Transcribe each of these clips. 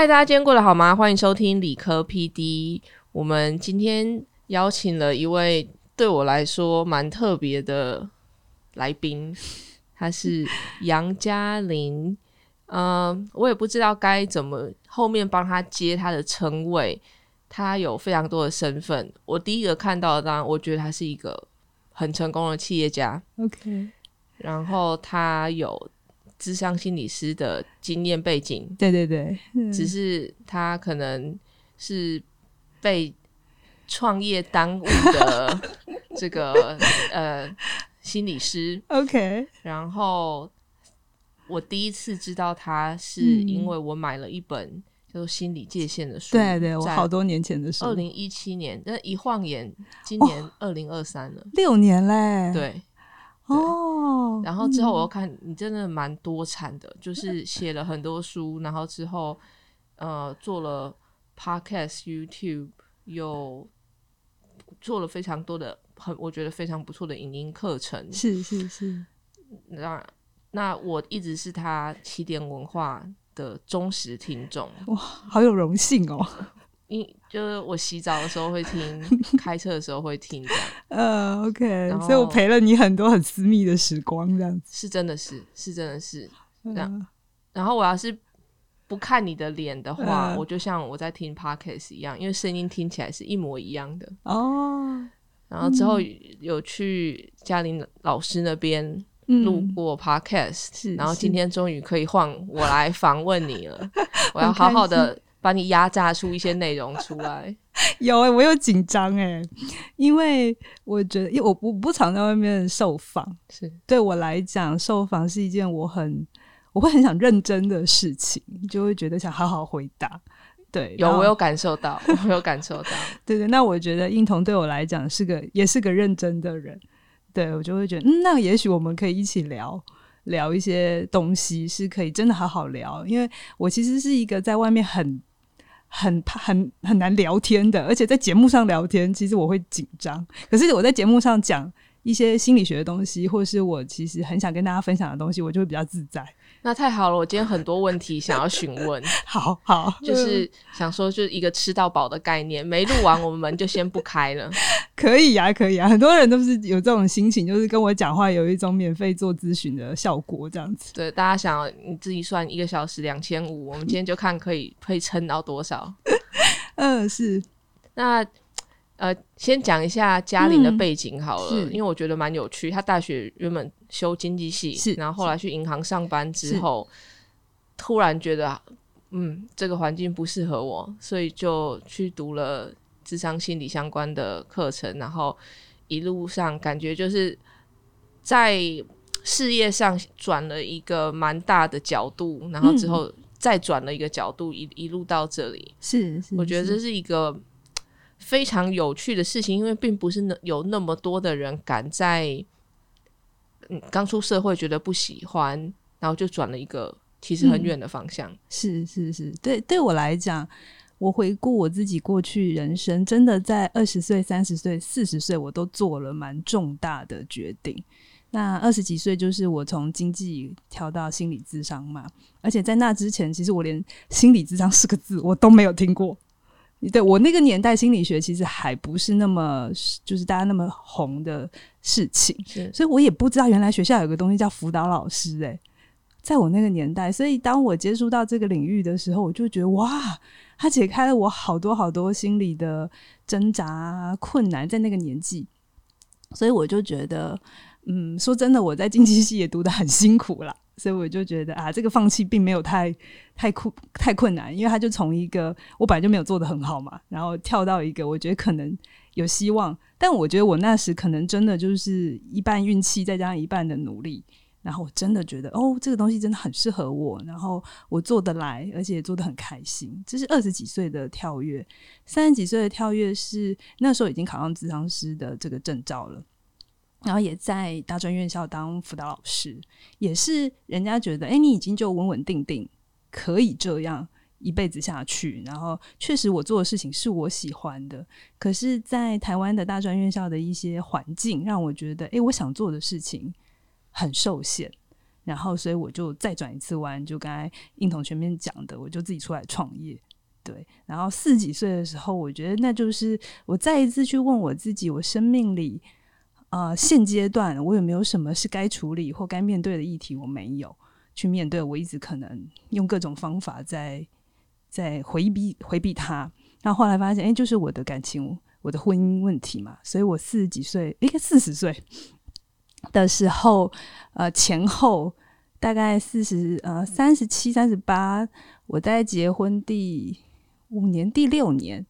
嗨，大家今天过得好吗？欢迎收听理科 PD。我们今天邀请了一位对我来说蛮特别的来宾，他是杨嘉玲。嗯，我也不知道该怎么后面帮他接他的称谓。他有非常多的身份。我第一个看到的，当然我觉得他是一个很成功的企业家。OK，然后他有智商心理师的经验背景，对对对，嗯只是他可能是被创业耽误的 这个呃心理师。OK，然后我第一次知道他，是嗯因为我买了一本叫做《心理界限》的书。对对，我在好多年前的时候，二零一七年，那一晃眼，今年二零二三了。六年嘞，，对，哦，然后之后我又嗯。看你真的蛮多产的，就 是写了很多书，然后之后呃做了 podcast、YouTube，有做了非常多的很我觉得非常不错的影音课程。是是是，那那我一直是他起点文化的忠实听众。哇，好有荣幸哦，因就是我洗澡的时候会听，开车的时候会听，这样。呃，OK，所以我陪了你很多很私密的时光，这样子，是真的是是真的是。这样嗯。然后我要是不看你的脸的话，嗯我就像我在听 podcast 一样，因为声音听起来是一模一样的。哦，然后之后嗯。有去嘉玲老师那边嗯录过 podcast，、是然后今天终于可以换我来访问你了，我要好好的把你压榨出一些内容出来。有哎、我有紧张哎，因为我觉得，因为我不不常在外面受访，是对我来讲，受访是一件我很我会很想认真的事情，就会觉得想好好回答。对，有我有感受到，我有感受到。对对，那我觉得应彤对我来讲是个也是个认真的人，对我就会觉得，嗯，那也许我们可以一起聊聊一些东西，是可以真的好好聊，因为我其实是一个在外面很。很很很难聊天的，而且在节目上聊天，其实我会紧张。可是我在节目上讲一些心理学的东西，或是我其实很想跟大家分享的东西，我就会比较自在。那太好了，我今天很多问题想要询问。好好，就是想说，就是一个吃到饱的概念。没录完，我们门就先不开了。可以呀、可以啊、很多人都是有这种心情，就是跟我讲话有一种免费做咨询的效果，这样子。对，大家想你自己算一个小时两千五，我们今天就看可以可以撑到多少。嗯，是那呃，先讲一下嘉玲的嗯。背景好了，是。因为我觉得蛮有趣。她大学原本修经济系，是然后后来去银行上班之后，突然觉得嗯，这个环境不适合我，所以就去读了智商心理相关的课程，然后一路上感觉就是在事业上转了一个蛮大的角度，然后之嗯。后再转了一个角度，一一路到这里。是是，是我觉得这是一个非常有趣的事情，因为并不是那有那么多的人敢在嗯刚出社会觉得不喜欢，然后就转了一个其实很嗯远的方向。是是是，对对我来讲，我回顾我自己过去人生，真的在二十岁、三十岁、四十岁，我都做了蛮重大的决定。那二十几岁就是我从经济跳到心理智商嘛，而且在那之前，其实我连心理智商四个字我都没有听过。对我那个年代，心理学其实还不是那么就是大家那么红的事情，是所以我也不知道原来学校有个东西叫辅导老师、欸，在我那个年代，所以当我接触到这个领域的时候，我就觉得哇，他解开了我好多好多心理的挣扎啊、困难，在那个年纪，所以我就觉得，嗯，说真的，我在经济系也读得很辛苦啦，所以我就觉得啊，这个放弃并没有太太困太困难，因为他就从一个我本来就没有做的很好嘛，然后跳到一个我觉得可能有希望，但我觉得我那时可能真的就是一半运气，再加上一半的努力。然后我真的觉得，哦，这个东西真的很适合我，然后我做得来，而且做得很开心。这是二十几岁的跳跃，三十几岁的跳跃是那时候已经考上咨商师的这个证照了，然后也在大专院校当辅导老师，也是人家觉得，哎，你已经就稳稳定定，可以这样一辈子下去。然后确实我做的事情是我喜欢的，可是，在台湾的大专院校的一些环境，让我觉得，哎，我想做的事情很受限。然后所以我就再转一次弯，就刚才应同前面讲的，我就自己出来创业。对，然后四十几岁的时候，我觉得那就是我再一次去问我自己，我生命里呃现阶段我有没有什么是该处理或该面对的议题，我没有去面对，我一直可能用各种方法在在回避回避它。然后后来发现，哎，就是我的感情，我的婚姻问题嘛。所以我四十几岁，应该四十岁的时候，呃，前后大概四十呃三十七、三十八，我在结婚第。五年第六年，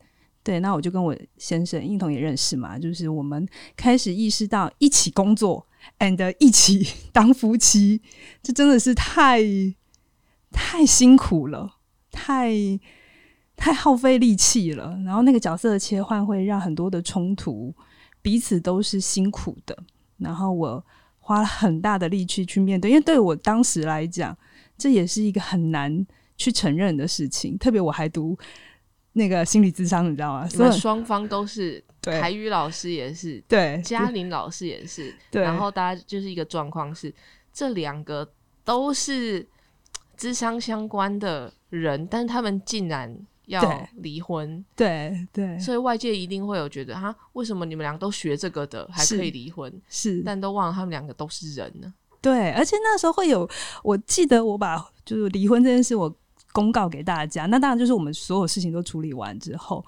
对，那我就跟我先生应同也认识嘛，就是我们开始意识到一起工作，and 一起 当夫妻，这真的是太太辛苦了，太太耗费力气了。然后那个角色的切换会让很多的冲突，彼此都是辛苦的。然后我花了很大的力气去面对，因为对我当时来讲，这也是一个很难去承认的事情。特别我还读。那个心理智商，你知道吗？所以双方都是，台语老师也是，对，嘉玲老师也是，对。然后大家就是一个状况是，这两个都是智商相关的人，但是他们竟然要离婚，对对。所以外界一定会有觉得，哈，为什么你们两个都学这个的，还可以离婚？是，但都忘了他们两个都是人呢。对，而且那时候会有，我记得我把就是离婚这件事，我。公告给大家，那当然就是我们所有事情都处理完之后，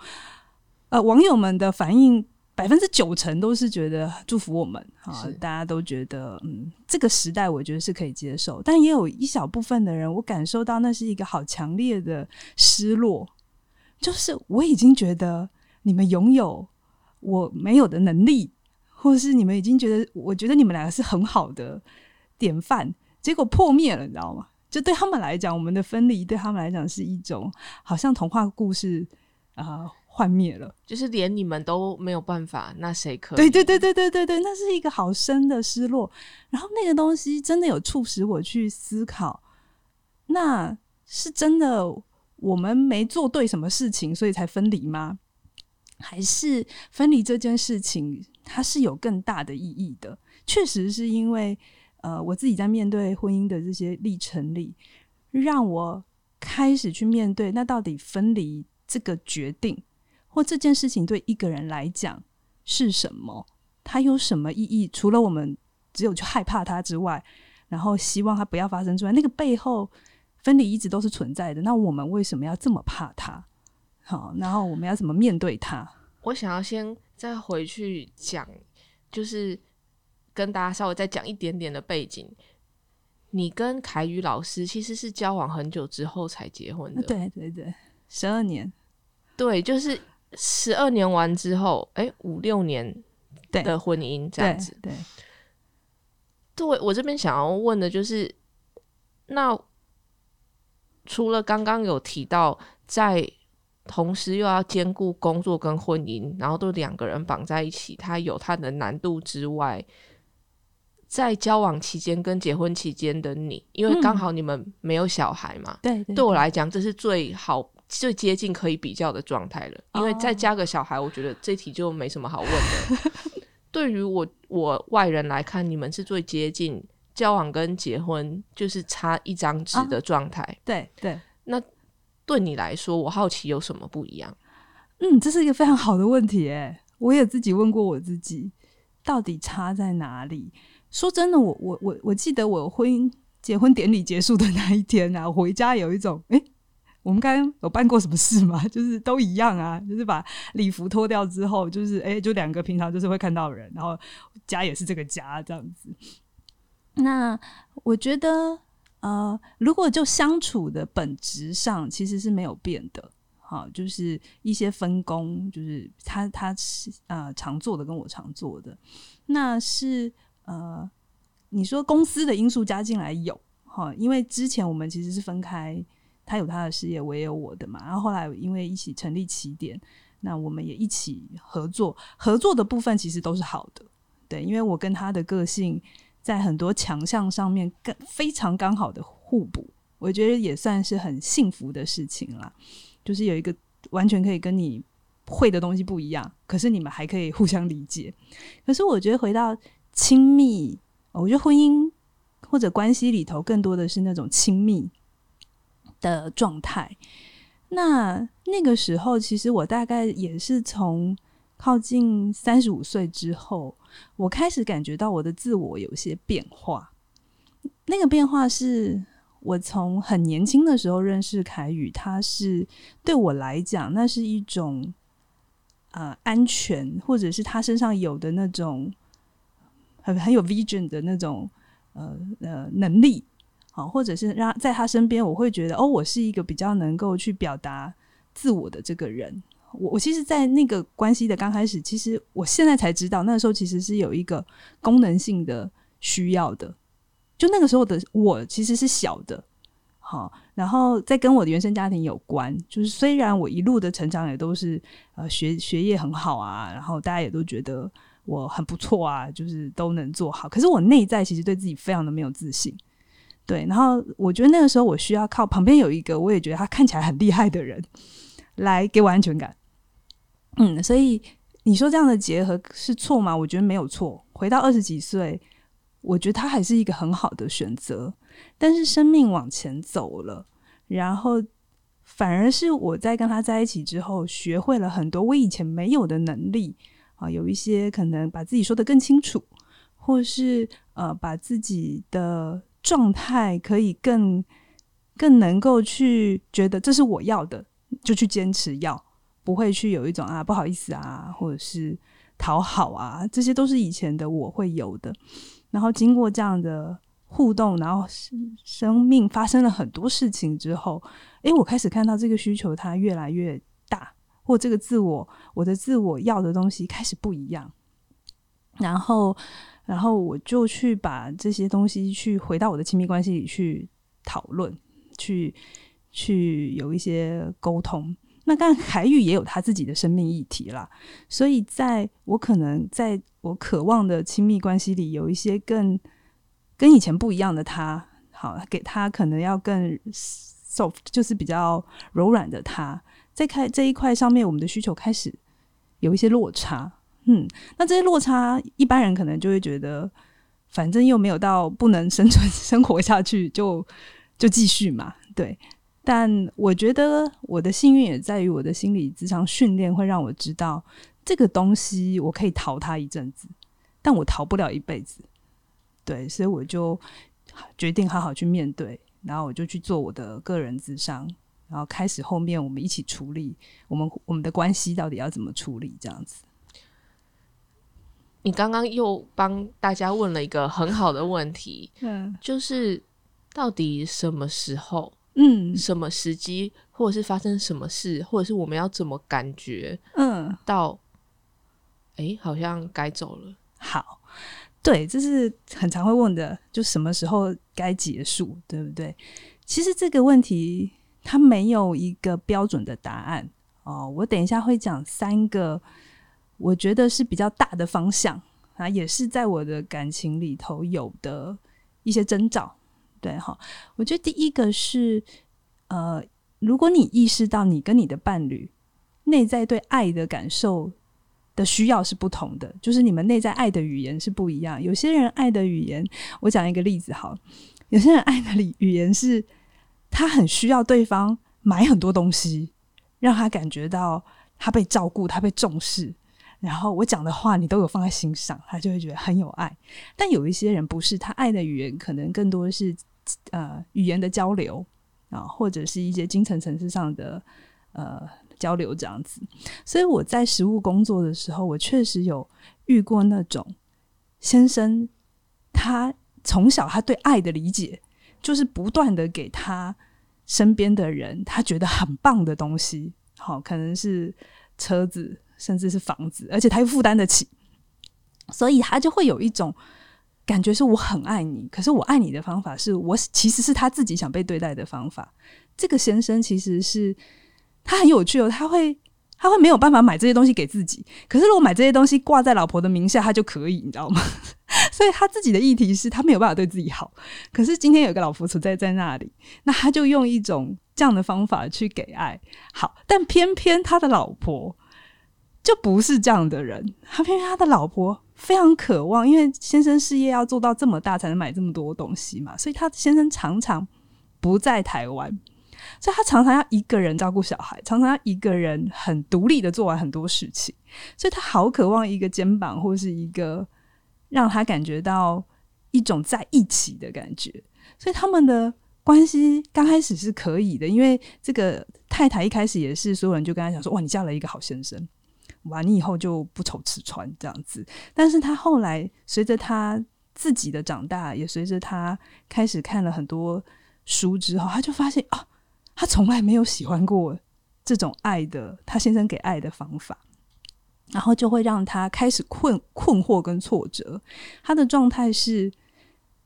呃，网友们的反应百分之九成都是觉得祝福我们啊，大家都觉得嗯，这个时代我觉得是可以接受，但也有一小部分的人，我感受到那是一个好强烈的失落，就是我已经觉得你们拥有我没有的能力，或者是你们已经觉得我觉得你们两个是很好的典范，结果破灭了，你知道吗？就对他们来讲，我们的分离对他们来讲是一种好像童话故事啊幻灭了，就是连你们都没有办法，那谁可？对对对对对对对，那是一个好深的失落。然后那个东西真的有促使我去思考，那是真的我们没做对什么事情，所以才分离吗？还是分离这件事情它是有更大的意义的？确实是因为。呃，我自己在面对婚姻的这些历程里，让我开始去面对，那到底分离这个决定或这件事情对一个人来讲是什么？它有什么意义？除了我们只有去害怕它之外，然后希望它不要发生之外，那个背后分离一直都是存在的。那我们为什么要这么怕它？好，然后我们要怎么面对它？我想要先再回去讲，就是。跟大家稍微再讲一点点的背景，你跟凯宇老师其实是交往很久之后才结婚的，对对对，十二年，对，就是十二年完之后，哎，五六年的婚姻这样子，对。对，我这边想要问的就是，那除了刚刚有提到在同时又要兼顾工作跟婚姻，然后都两个人绑在一起，它有它的难度之外。在交往期间跟结婚期间的你，因为刚好你们没有小孩嘛，对，对我来讲这是最好、最接近可以比较的状态了。因为再加个小孩，我觉得这题就没什么好问的。对于我我外人来看，你们是最接近交往跟结婚，就是差一张纸的状态。对对，那对你来说，我好奇有什么不一样？嗯，这是一个非常好的问题，诶，我也自己问过我自己，到底差在哪里？说真的，我我我我记得我婚姻结婚典礼结束的那一天啊，回家有一种哎，我们刚刚有办过什么事吗？就是都一样啊，就是把礼服脱掉之后，就是哎，就两个平常就是会看到人，然后家也是这个家这样子。那我觉得呃，如果就相处的本质上其实是没有变的，好，就是一些分工，就是他他是呃常做的跟我常做的，那是。呃，你说公司的因素加进来有哈，因为之前我们其实是分开，他有他的事业，我也有我的嘛。然后后来因为一起成立起点，那我们也一起合作，合作的部分其实都是好的，对，因为我跟他的个性在很多强项上面更非常刚好的互补，我觉得也算是很幸福的事情啦。就是有一个完全可以跟你会的东西不一样，可是你们还可以互相理解。可是我觉得回到。亲密，我觉得婚姻或者关系里头更多的是那种亲密的状态。那那个时候，其实我大概也是从靠近三十五岁之后，我开始感觉到我的自我有些变化。那个变化是我从很年轻的时候认识凯宇，他是对我来讲，那是一种呃安全，或者是他身上有的那种很很有 vision 的那种呃呃能力。好，或者是让在他身边，我会觉得哦，我是一个比较能够去表达自我的这个人。我我其实，在那个关系的刚开始，其实我现在才知道，那个时候其实是有一个功能性的需要的。就那个时候的我，其实是小的，好，然后在跟我的原生家庭有关。就是虽然我一路的成长也都是呃学学业很好啊，然后大家也都觉得我很不错啊，就是都能做好，可是我内在其实对自己非常的没有自信。对，然后我觉得那个时候我需要靠旁边有一个我也觉得他看起来很厉害的人来给我安全感。嗯，所以你说这样的结合是错吗？我觉得没有错。回到二十几岁，我觉得他还是一个很好的选择。但是生命往前走了，然后反而是我在跟他在一起之后，学会了很多我以前没有的能力啊，有一些可能把自己说的更清楚，或是呃把自己的。状态可以更更能够去觉得这是我要的，就去坚持要，不会去有一种啊不好意思啊，或者是讨好啊，这些都是以前的我会有的。然后经过这样的互动，然后生命发生了很多事情之后，诶，我开始看到这个需求它越来越大，或这个自我我的自我要的东西开始不一样，然后。然后我就去把这些东西去回到我的亲密关系里去讨论，去去有一些沟通。那当然海宇也有他自己的生命议题啦，所以在我可能在我渴望的亲密关系里，有一些更跟以前不一样的他，好给他可能要更 soft，就是比较柔软的他，在开这一块上面，我们的需求开始有一些落差。嗯，那这些落差，一般人可能就会觉得，反正又没有到不能生存 生活下去，就就继续嘛。对，但我觉得我的幸运也在于我的心理智商训练会让我知道，这个东西我可以逃它一阵子，但我逃不了一辈子。对，所以我就决定好好去面对，然后我就去做我的个人智商，然后开始后面我们一起处理我们我们的关系到底要怎么处理这样子。你刚刚又帮大家问了一个很好的问题，嗯，就是到底什么时候，嗯，什么时机，或者是发生什么事，或者是我们要怎么感觉，嗯，到，哎，好像该走了。好，对，这是很常会问的，就什么时候该结束，对不对？其实这个问题它没有一个标准的答案哦。我等一下会讲三个。我觉得是比较大的方向啊，也是在我的感情里头有的一些征兆。对哈，我觉得第一个是，呃，如果你意识到你跟你的伴侣内在对爱的感受的需要是不同的，就是你们内在爱的语言是不一样。有些人爱的语言，我讲一个例子好，有些人爱的语语言是，他很需要对方买很多东西，让他感觉到他被照顾，他被重视。然后我讲的话你都有放在心上，他就会觉得很有爱。但有一些人不是，他爱的语言可能更多是呃语言的交流啊，或者是一些精神层次上的呃交流这样子。所以我在实务工作的时候，我确实有遇过那种先生，他从小他对爱的理解就是不断的给他身边的人他觉得很棒的东西，好，可能是车子。甚至是房子，而且他又负担得起，所以他就会有一种感觉，是我很爱你，可是我爱你的方法是我其实是他自己想被对待的方法。这个先生其实是他很有趣哦，他会他会没有办法买这些东西给自己，可是如果买这些东西挂在老婆的名下，他就可以，你知道吗？所以他自己的议题是他没有办法对自己好，可是今天有个老婆存在在那里，那他就用一种这样的方法去给爱。好，但偏偏他的老婆。就不是这样的人。他偏偏他的老婆非常渴望，因为先生事业要做到这么大才能买这么多东西嘛，所以他先生常常不在台湾，所以他常常要一个人照顾小孩，常常要一个人很独立的做完很多事情，所以他好渴望一个肩膀或是一个让他感觉到一种在一起的感觉，所以他们的。关系刚开始是可以的，因为这个太太一开始也是所有人就跟他讲说：“哇，你嫁了一个好先生，哇，你以后就不愁吃穿这样子。”但是他后来随着他自己的长大，也随着他开始看了很多书之后，他就发现啊，他从来没有喜欢过这种爱的他先生给爱的方法，然后就会让他开始困困惑跟挫折。他的状态是。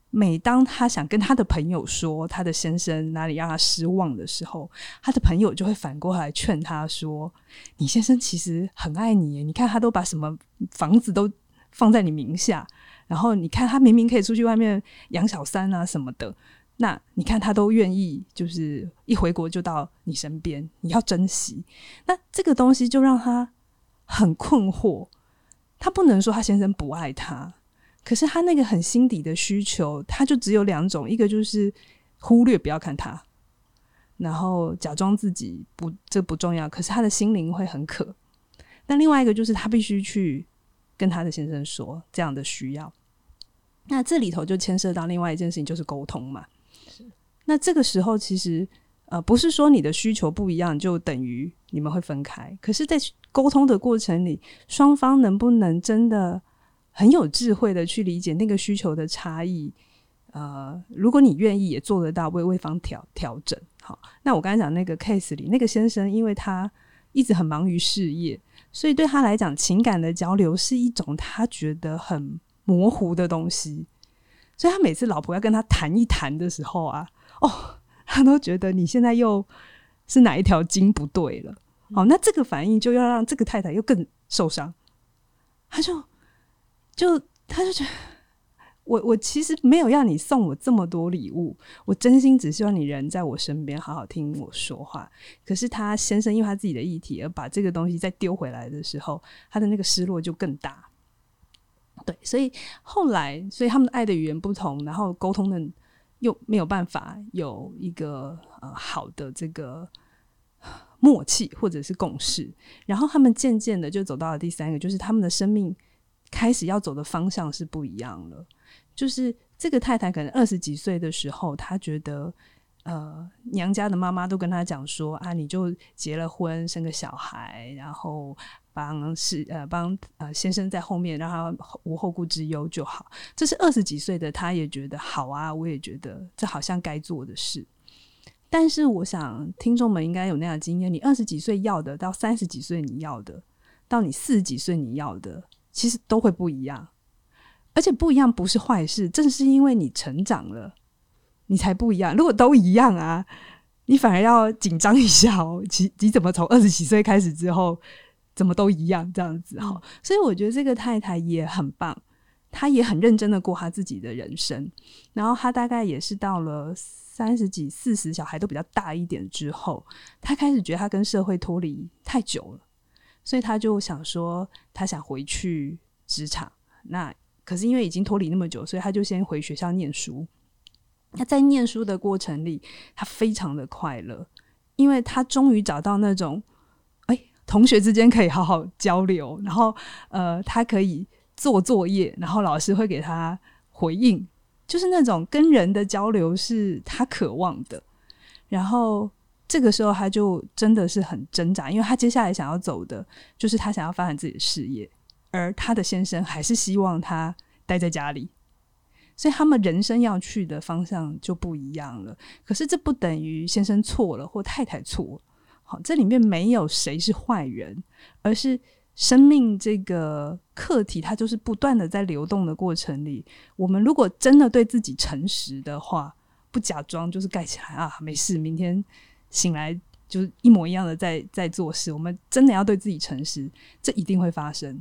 每当他想跟他的朋友说他的先生哪里让他失望的时候，他的朋友就会反过来劝他说：“你先生其实很爱你，你看他都把什么房子都放在你名下，然后你看他明明可以出去外面养小三啊什么的，那你看他都愿意，就是一回国就到你身边，你要珍惜。那这个东西就让他很困惑，他不能说他先生不爱他。”可是他那个很心底的需求，他就只有两种，一个就是忽略不要看他，然后假装自己不这不重要。可是他的心灵会很渴。那另外一个就是他必须去跟他的先生说这样的需要。那这里头就牵涉到另外一件事情，就是沟通嘛。那这个时候其实呃不是说你的需求不一样就等于你们会分开。可是，在沟通的过程里，双方能不能真的？很有智慧的去理解那个需求的差异，呃，如果你愿意也做得到为对方调调整，好，那我刚才讲那个 case 里那个先生，因为他一直很忙于事业，所以对他来讲，情感的交流是一种他觉得很模糊的东西，所以他每次老婆要跟他谈一谈的时候啊，哦，他都觉得你现在又是哪一条筋不对了，哦，那这个反应就要让这个太太又更受伤，他就。就他就觉得我我其实没有要你送我这么多礼物，我真心只希望你人在我身边，好好听我说话。可是他先生因为他自己的议题而把这个东西再丢回来的时候，他的那个失落就更大。对，所以后来，所以他们的爱的语言不同，然后沟通的又没有办法有一个呃好的这个默契或者是共识，然后他们渐渐的就走到了第三个，就是他们的生命。开始要走的方向是不一样了，就是这个太太可能二十几岁的时候，她觉得，呃，娘家的妈妈都跟他讲说啊，你就结了婚，生个小孩，然后帮是呃帮呃先生在后面让他无后顾之忧就好。这是二十几岁的他也觉得好啊，我也觉得这好像该做的事。但是我想听众们应该有那样经验，你二十几岁要的，到三十几岁你要的，到你四十几岁你要的。其实都会不一样，而且不一样不是坏事，正是因为你成长了，你才不一样。如果都一样啊，你反而要紧张一下哦。其你怎么从二十几岁开始之后，怎么都一样这样子哈？所以我觉得这个太太也很棒，她也很认真的过她自己的人生。然后她大概也是到了三十几、四十，小孩都比较大一点之后，她开始觉得她跟社会脱离太久了。所以他就想说，他想回去职场。那可是因为已经脱离那么久，所以他就先回学校念书。他在念书的过程里，他非常的快乐，因为他终于找到那种，哎，同学之间可以好好交流，然后呃，他可以做作业，然后老师会给他回应，就是那种跟人的交流是他渴望的，然后。这个时候，他就真的是很挣扎，因为他接下来想要走的，就是他想要发展自己的事业，而他的先生还是希望他待在家里，所以他们人生要去的方向就不一样了。可是这不等于先生错了或太太错，好，这里面没有谁是坏人，而是生命这个课题，它就是不断的在流动的过程里。我们如果真的对自己诚实的话，不假装，就是盖起来啊，没事，明天。醒来就是一模一样的在在做事，我们真的要对自己诚实，这一定会发生。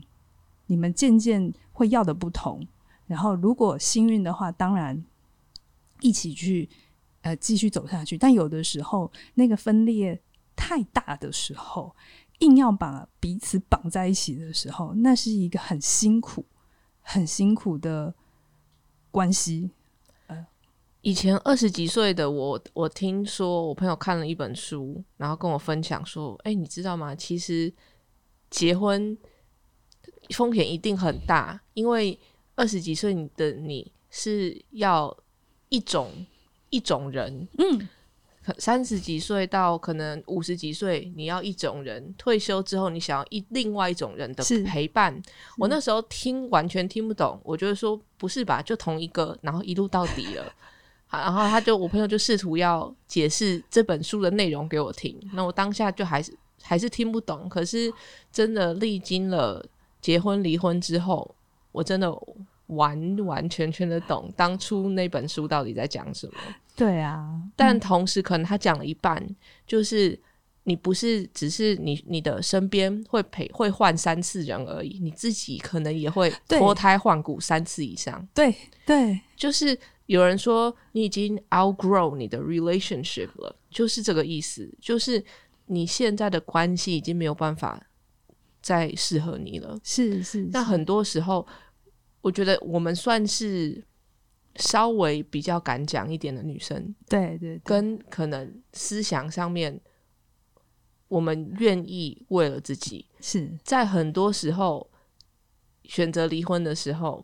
你们渐渐会要的不同，然后如果幸运的话，当然一起去呃继续走下去。但有的时候那个分裂太大的时候，硬要把彼此绑在一起的时候，那是一个很辛苦、很辛苦的关系。以前二十几岁的我，我听说我朋友看了一本书，然后跟我分享说：“哎、你知道吗？其实结婚风险一定很大，因为二十几岁的你是要一种一种人，嗯，三十几岁到可能五十几岁，你要一种人，退休之后你想要一另外一种人的陪伴。我那时候听完全听不懂，我觉得说不是吧，就同一个，然后一路到底了。好然后他就我朋友就试图要解释这本书的内容给我听，那我当下就还是还是听不懂。可是真的历经了结婚离婚之后，我真的完完全全的懂当初那本书到底在讲什么。对啊，但同时可能他讲了一半，就是你不是只是你你的身边会陪会换三次人而已，你自己可能也会脱胎换骨三次以上。对对，就是有人说你已经 outgrow 你的 relationship 了，就是这个意思，就是你现在的关系已经没有办法再适合你了。是是，是那很多时候，我觉得我们算是稍微比较敢讲一点的女生，对对对。跟可能思想上面，我们愿意为了自己，是。在很多时候选择离婚的时候，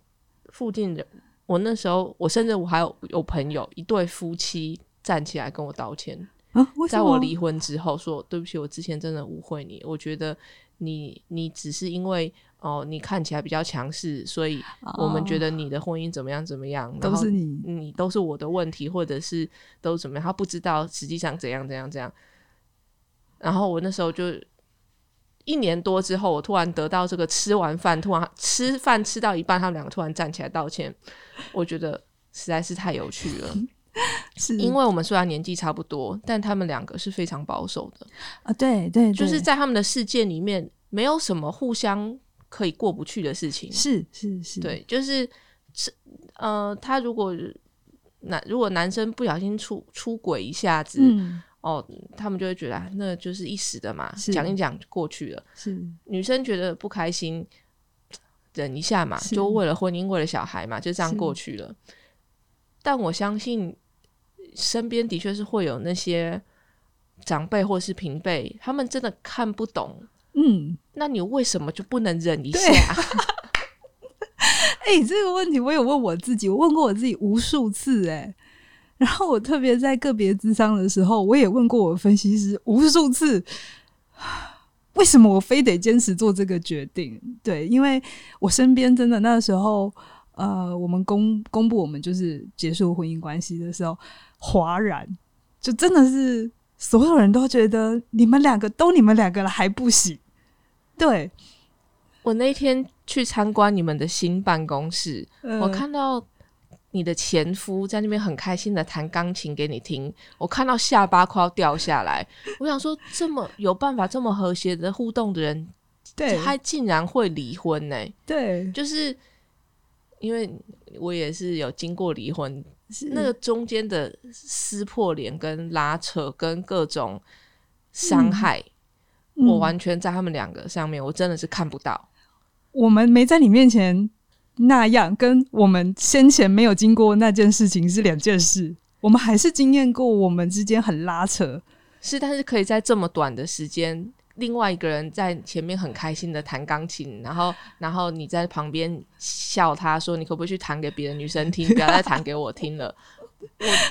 附近的我那时候，我甚至我还有有朋友一对夫妻站起来跟我道歉，啊，在我离婚之后说对不起，我之前真的误会你，我觉得你你只是因为哦你看起来比较强势，所以我们觉得得你的婚姻怎么样怎么样，都后是你你都是我的问题，或者是都怎么样，他不知道实际上怎样怎样怎样。然后我那时候就一年多之后，我突然得到这个吃完饭，突然吃饭吃到一半，他们两个突然站起来道歉，我觉得实在是太有趣了。是因为我们虽然年纪差不多，但他们两个是非常保守的，啊，对对，就是在他们的世界里面，没有什么互相可以过不去的事情。是是是，对，就是是呃，他如果男如果男生不小心出出轨一下子，嗯，哦，他们就会觉得啊那就是一时的嘛，讲一讲就过去了。是女生觉得不开心，忍一下嘛，就为了婚姻，为了小孩嘛，就这样过去了。但我相信身边的确是会有那些长辈或是平辈，他们真的看不懂。嗯，那你为什么就不能忍一下？对哎、这个问题我有问我自己，我问过我自己无数次、哎，然后我特别在个别智商的时候，我也问过我分析师无数次，为什么我非得坚持做这个决定？对，因为我身边真的那时候，呃，我们公公布我们就是结束婚姻关系的时候，哗然，就真的是所有人都觉得你们两个都你们两个了还不行，对，我那天去参观你们的新办公室，呃我看到你的前夫在那边很开心的弹钢琴给你听，我看到下巴快要掉下来。我想说，这么有办法这么和谐的互动的人，对。他竟然会离婚呢、对。就是因为我也是有经过离婚，那个中间的撕破脸、跟拉扯、跟各种伤害，嗯我完全在他们两个上面，我真的是看不到。我们没在你面前那样，跟我们先前没有经过那件事情是两件事。我们还是经验过我们之间很拉扯，是，但是可以在这么短的时间，另外一个人在前面很开心的弹钢琴，然后，然后你在旁边笑他说：“你可不可以去弹给别的女生听，不要再弹给我听了。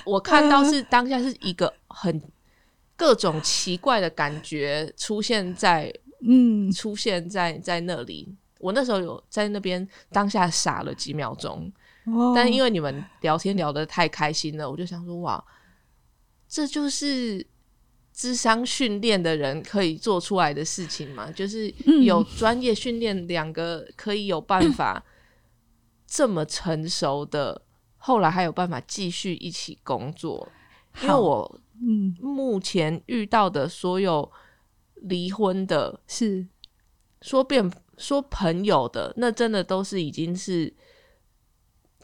我”我看到是当下是一个很各种奇怪的感觉出现在嗯，出现在在那里。我那时候有在那边当下傻了几秒钟，哦但因为你们聊天聊得太开心了，我就想说，哇，这就是智商训练的人可以做出来的事情嘛？就是嗯有专业训练，两个可以有办法 这么成熟的，后来还有办法继续一起工作。因为我嗯。目前遇到的所有离婚的，是。说变说朋友的，那真的都是已经是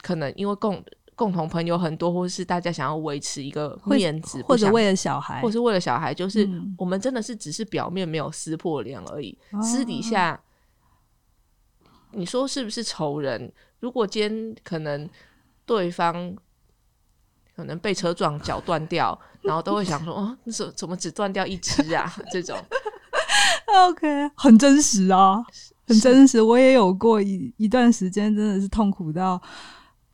可能因为共共同朋友很多，或是大家想要维持一个面子，或者为了小孩，或是为了小孩，就是嗯。我们真的是只是表面没有撕破脸而已，哦私底下，你说是不是仇人？如果今天可能对方可能被车撞，脚断掉，然后都会想说，哦，那怎怎么只断掉一只啊？这种 OK，很真实啊，很真实。我也有过一一段时间，真的是痛苦到，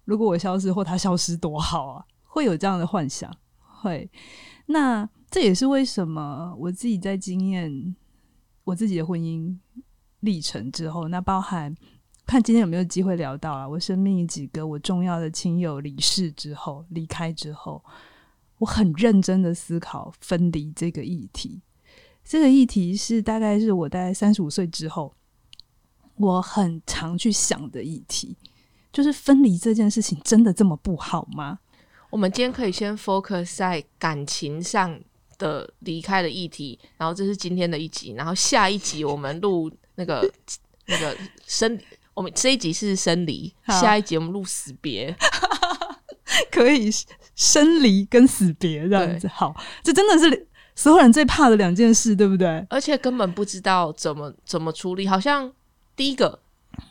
如果我消失或他消失多好啊，会有这样的幻想。会，那这也是为什么我自己在经验我自己的婚姻历程之后，那包含看今天有没有机会聊到啊，我生命几个我重要的亲友离世之后，离开之后，我很认真的思考分离这个议题。这个议题是大概是我大概三十五岁之后，我很常去想的议题，就是分离这件事情真的这么不好吗？我们今天可以先 focus 在感情上的离开的议题，然后这是今天的一集，然后下一集我们录那个那个生，我们这一集是生离，下一集我们录死别。可以生离跟死别这样子，好，这真的是所有人最怕的两件事，对不对？而且根本不知道怎么怎么处理。好像第一个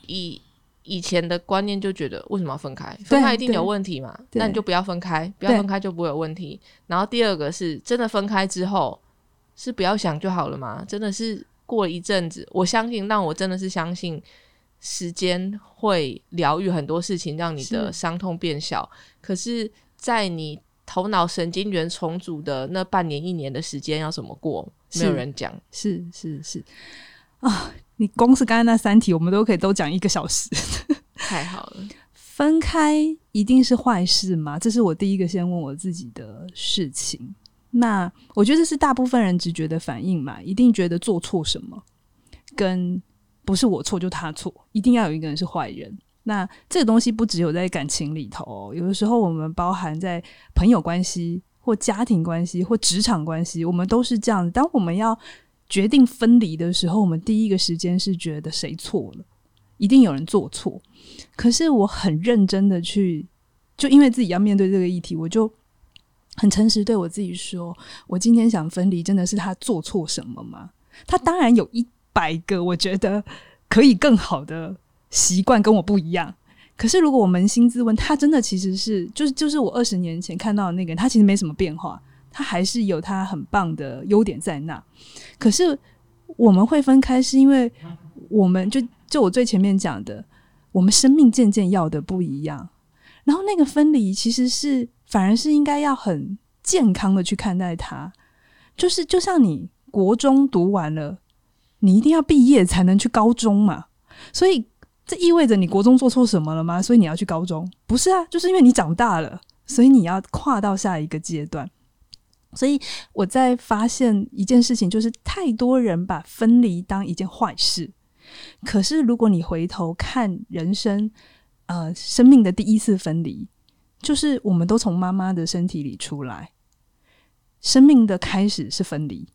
以以前的观念就觉得为什么要分开？分开一定有问题嘛？那你就不要分开，不要分开就不会有问题。然后第二个是真的分开之后是不要想就好了嘛？真的是过了一阵子，我相信，让我真的是相信时间会疗愈很多事情，让你的伤痛变小。可是，在你头脑神经元重组的那半年一年的时间要怎么过？没有人讲。是是是啊，你光是刚才那三题，我们都可以都讲一个小时。太好了，分开一定是坏事吗？这是我第一个先问我自己的事情。那我觉得这是大部分人直觉的反应嘛，一定觉得做错什么，跟不是我错就他错，一定要有一个人是坏人。那这个东西不只有在感情里头、有的时候我们包含在朋友关系、或家庭关系、或职场关系，我们都是这样。当我们要决定分离的时候，我们第一个时间是觉得谁错了，一定有人做错。可是我很认真的去，就因为自己要面对这个议题，我就很诚实对我自己说：我今天想分离，真的是他做错什么吗？他当然有一百个我觉得可以更好的习惯跟我不一样。可是如果我扪心自问，他真的其实是就是就是我二十年前看到的那个人，他其实没什么变化，他还是有他很棒的优点在那。可是我们会分开，是因为我们就就我最前面讲的，我们生命渐渐要的不一样。然后那个分离其实是反而是应该要很健康的去看待它，就是就像你国中读完了，你一定要毕业才能去高中嘛，所以这意味着你国中做错什么了吗？所以你要去高中？不是啊，就是因为你长大了，所以你要跨到下一个阶段。所以我在发现一件事情，就是太多人把分离当一件坏事。可是如果你回头看人生，呃，生命的第一次分离，就是我们都从妈妈的身体里出来，生命的开始是分离，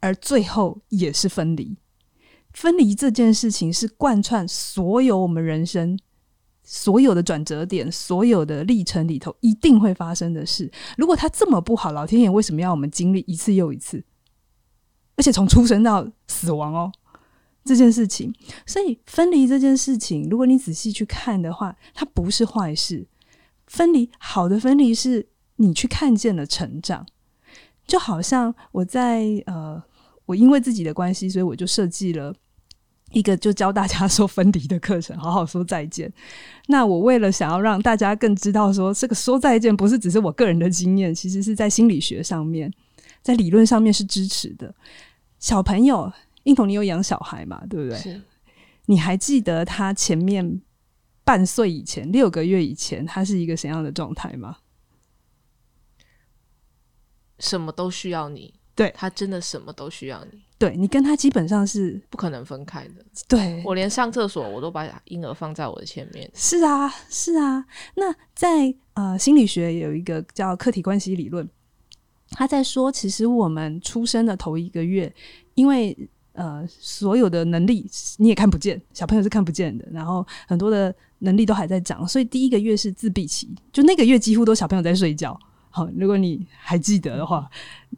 而最后也是分离。分离这件事情是贯穿所有我们人生所有的转折点、所有的历程里头一定会发生的事。如果它这么不好，老天爷为什么要我们经历一次又一次？而且从出生到死亡哦，这件事情。所以分离这件事情，如果你仔细去看的话，它不是坏事。分离好的分离是你去看见了成长，就好像我在呃，我因为自己的关系，所以我就设计了。一个就教大家 说分离的课程，好好说再见。那我为了想要让大家更知道说，这个说再见不是只是我个人的经验，其实是在心理学上面，在理论上面是支持的。小朋友，英童，你有养小孩嘛？对不对？你还记得他前面半岁以前、六个月以前，他是一个什么样的状态吗？什么都需要你，对他真的什么都需要你，对你跟他基本上是不可能分开的。对，我连上厕所我都把婴儿放在我的前面，是啊，是啊。那在呃心理学有一个叫客体关系理论，他在说，其实我们出生的头一个月，因为呃所有的能力你也看不见，小朋友是看不见的，然后很多的能力都还在长，所以第一个月是自闭期，就那个月几乎都小朋友在睡觉。好，如果你还记得的话，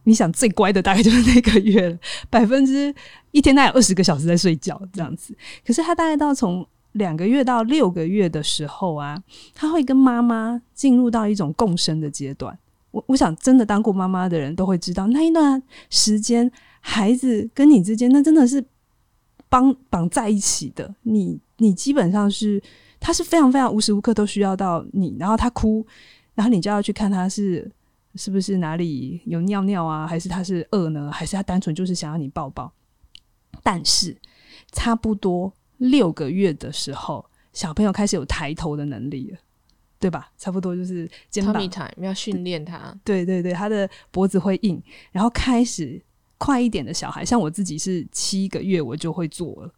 你想最乖的大概就是那个月了，百分之一天大概有二十个小时在睡觉这样子。可是他大概到从两个月到六个月的时候啊，他会跟妈妈进入到一种共生的阶段。我我想，真的当过妈妈的人都会知道，那一段时间，孩子跟你之间，那真的是绑绑在一起的。你你基本上是，他是非常非常无时无刻都需要到你，然后他哭。然后你就要去看他是是不是哪里有尿尿啊，还是他是饿呢，还是他单纯就是想要你抱抱？但是差不多六个月的时候，小朋友开始有抬头的能力了，对吧？差不多就是肩膀要训练他，对对对，他的脖子会硬，然后开始快一点的小孩，像我自己是七个月我就会做了。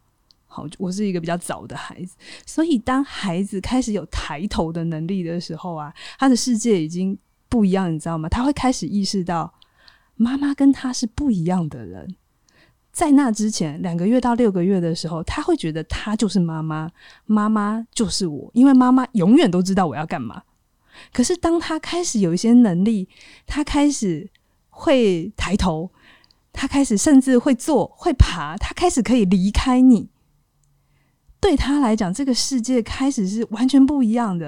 好，我是一个比较早的孩子，所以当孩子开始有抬头的能力的时候啊，他的世界已经不一样，你知道吗？他会开始意识到妈妈跟他是不一样的人。在那之前，两个月到六个月的时候，他会觉得他就是妈妈，妈妈就是我，因为妈妈永远都知道我要干嘛。可是当他开始有一些能力，他开始会抬头，他开始甚至会坐、会爬，他开始可以离开你。对他来讲，这个世界开始是完全不一样的。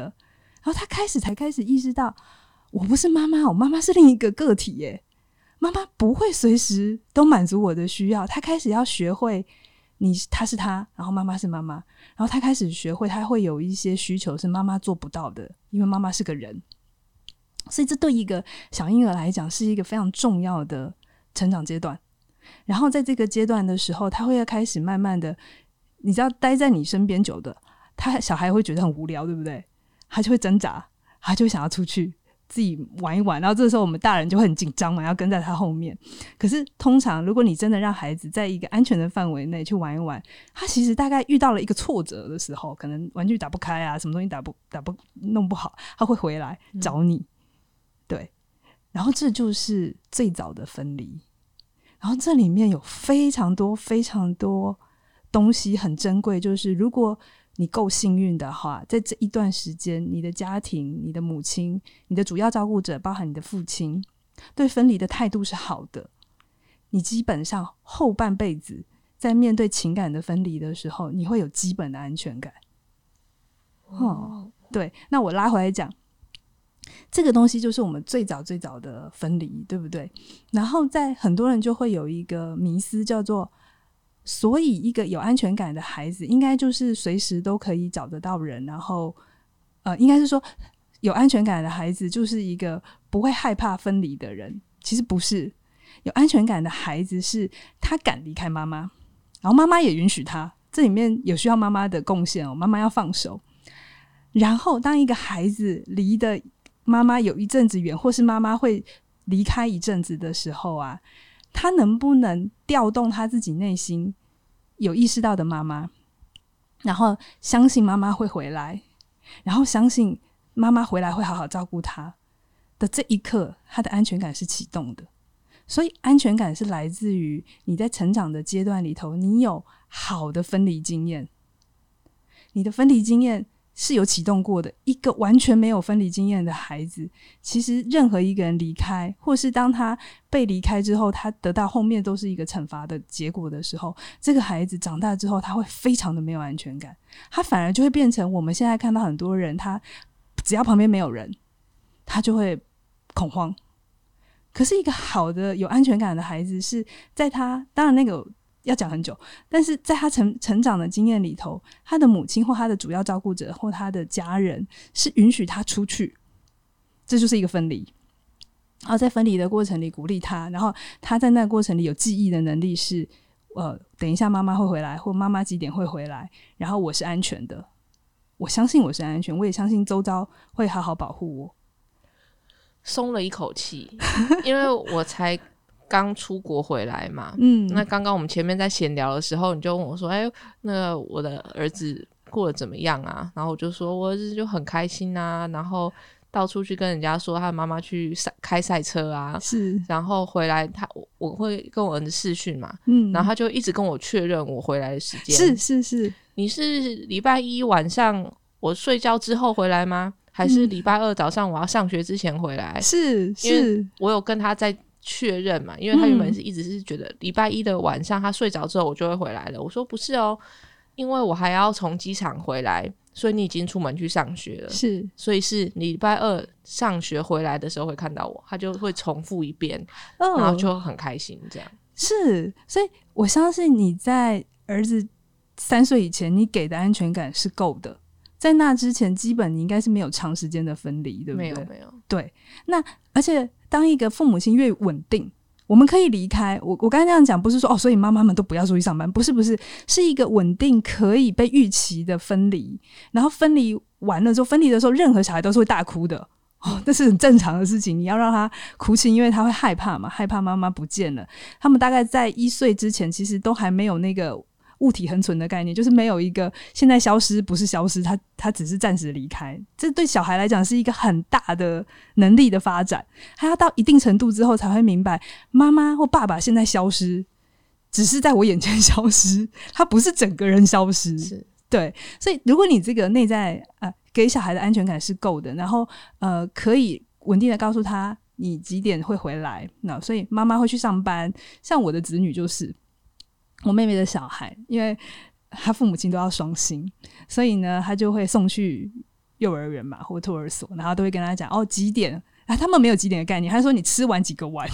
然后他开始才开始意识到，我不是妈妈，我妈妈是另一个个体耶。妈妈不会随时都满足我的需要。他开始要学会，你他是他，然后妈妈是妈妈。然后他开始学会，他会有一些需求是妈妈做不到的，因为妈妈是个人。所以这对一个小婴儿来讲是一个非常重要的成长阶段。然后在这个阶段的时候，他会要开始慢慢的。你知道待在你身边久的，他小孩会觉得很无聊，对不对？他就会挣扎，他就想要出去自己玩一玩。然后这时候我们大人就会很紧张嘛，要跟在他后面。可是通常如果你真的让孩子在一个安全的范围内去玩一玩，他其实大概遇到了一个挫折的时候，可能玩具打不开啊，什么东西打不打不弄不好，他会回来找你。对，然后这就是最早的分离。然后这里面有非常多非常多。东西很珍贵，就是如果你够幸运的话，在这一段时间，你的家庭、你的母亲、你的主要照顾者，包含你的父亲，对分离的态度是好的，你基本上后半辈子在面对情感的分离的时候，你会有基本的安全感。哦，对，那我拉回来讲，这个东西就是我们最早最早的分离，对不对？然后在很多人就会有一个迷思，叫做。所以，一个有安全感的孩子，应该就是随时都可以找得到人。然后，呃，应该是说，有安全感的孩子就是一个不会害怕分离的人。其实不是，有安全感的孩子是他敢离开妈妈，然后妈妈也允许他。这里面有需要妈妈的贡献哦，妈妈要放手。然后，当一个孩子离的妈妈有一阵子远，或是妈妈会离开一阵子的时候啊。他能不能调动他自己内心有意识到的妈妈，然后相信妈妈会回来，然后相信妈妈回来会好好照顾他的这一刻，他的安全感是启动的。所以，安全感是来自于你在成长的阶段里头，你有好的分离经验，你的分离经验。是有启动过的一个完全没有分离经验的孩子，其实任何一个人离开，或是当他被离开之后，他得到后面都是一个惩罚的结果的时候，这个孩子长大之后，他会非常的没有安全感，他反而就会变成我们现在看到很多人，他只要旁边没有人，他就会恐慌。可是一个好的有安全感的孩子，是在他当然那个。要讲很久，但是在他成成长的经验里头，他的母亲或他的主要照顾者或他的家人是允许他出去，这就是一个分离。然后在分离的过程里鼓励他，然后他在那个过程里有记忆的能力是，呃，等一下妈妈会回来，或妈妈几点会回来，然后我是安全的，我相信我是安全，我也相信周遭会好好保护我，松了一口气，因为我才。刚出国回来嘛，嗯，那刚刚我们前面在闲聊的时候，你就问我说：“哎，那我的儿子过得怎么样啊？”然后我就说：“我儿子就很开心啊，然后到处去跟人家说他妈妈去赛开赛车啊，是，然后回来他我我会跟我儿子视讯嘛，嗯，然后他就一直跟我确认我回来的时间。是是是，你是礼拜一晚上我睡觉之后回来吗？还是礼拜二早上我要上学之前回来？是因为是，我有跟他在确认嘛，因为他原本嗯是一直是觉得礼拜一的晚上他睡着之后我就会回来了。我说不是哦，因为我还要从机场回来，所以你已经出门去上学了，是，所以是礼拜二上学回来的时候会看到我，他就会重复一遍，嗯，然后就很开心这样。是，所以我相信你在儿子三岁以前，你给的安全感是够的。在那之前，基本你应该是没有长时间的分离，对不对？没有没有，对，那而且当一个父母亲越稳定，我们可以离开。我我刚才那样讲，不是说哦，所以妈妈们都不要出去上班，不是不是，是一个稳定可以被预期的分离。然后分离完了之后，分离的时候，任何小孩都是会大哭的。哦，这是很正常的事情。你要让他哭泣，因为他会害怕嘛，害怕妈妈不见了。他们大概在一岁之前，其实都还没有那个物体恒存的概念，就是没有一个现在消失不是消失，它它只是暂时离开。这对小孩来讲是一个很大的能力的发展，他要到一定程度之后才会明白，妈妈或爸爸现在消失，只是在我眼前消失，他不是整个人消失。是对，所以如果你这个内在呃给小孩的安全感是够的，然后呃可以稳定的告诉他你几点会回来，那所以妈妈会去上班。像我的子女就是我妹妹的小孩，因为她父母亲都要双薪，所以呢，她就会送去幼儿园嘛或托儿所，然后都会跟他讲哦几点啊，他们没有几点的概念，他说你吃完几个碗，